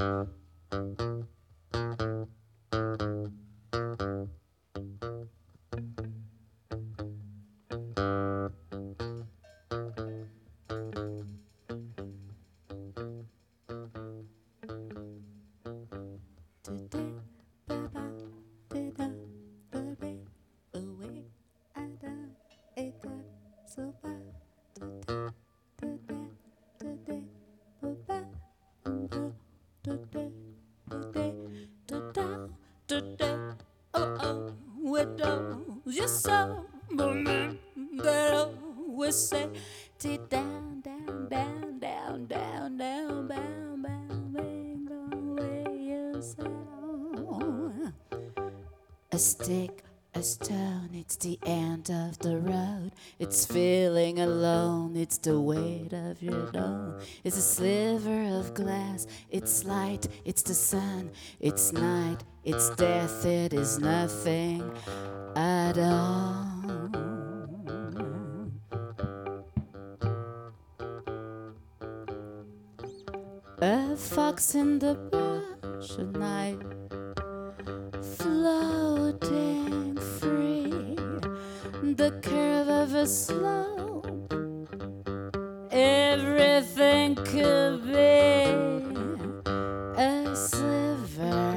Thank you. So that always say, down, down, down, down, down, down, down, down, down, the way you sound. A stick, a stone, it's the end of the road. It's feeling alone, it's the weight of your dome. It's a sliver of glass, it's light, it's the sun, it's night, it's death, it is nothing at A fox in the brush at night, floating free. The curve of a slope, everything could be a sliver.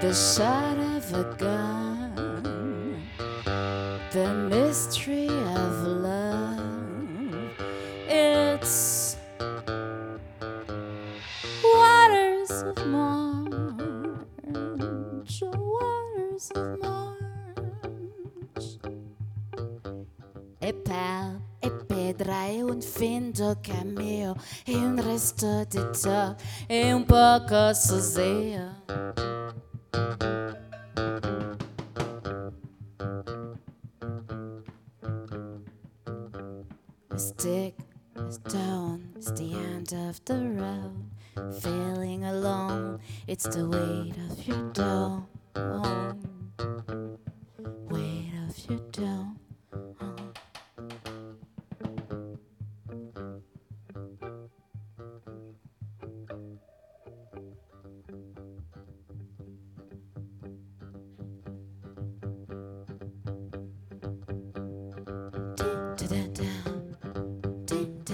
The shot gun, the mystery of love. It's waters of March, waters of March. E pal, e pedra, e un finto cammino, e un resto di top, e un poco sosia. A stone, it's the end of the road. Feeling alone, it's the weight of your dome.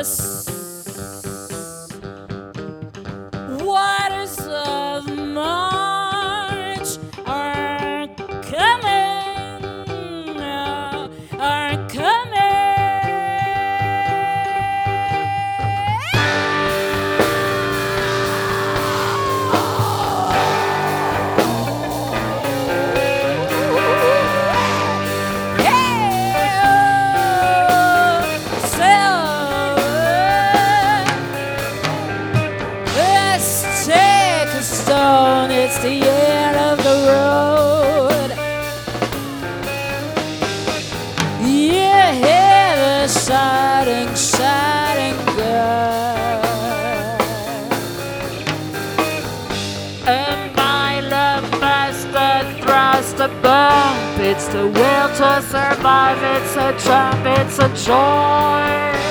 us. Shouting, shouting girl. A mile of bastard thrust a bump. It's the will to survive, it's a trap, it's a joy.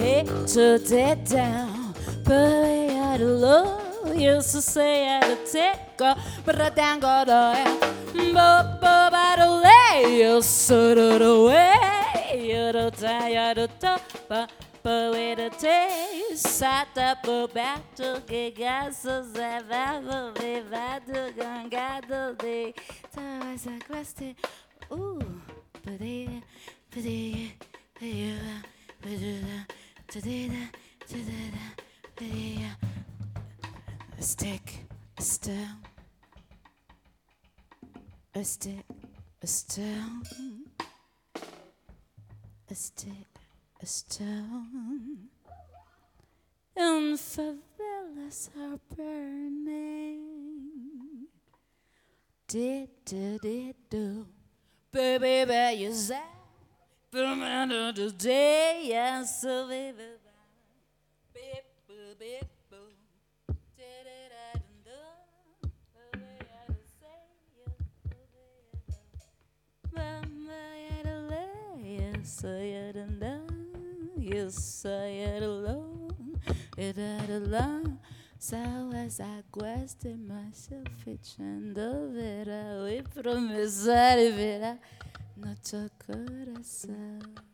To dead down, but I had to love. Used to say I had take off, but I down got a but but by the way, you sort of the way you don't die, you don't talk, but but with the taste, sat up back to get gas, so that I will be back to get the day. So I said, question, ooh, but they, but they, but they, but they, a stick, a stone, a stick, a stone, a stick, a stone. And favelas are burning. Did, did, did, do. Baby, baby, you say. From end of the day, yes, so baby. Beep, boo, beep, boo. Yes, I had alone, it had alone. So as I question myself, echando vera, we promessar vera. nuestro corazón. Simon, Simon Vernier.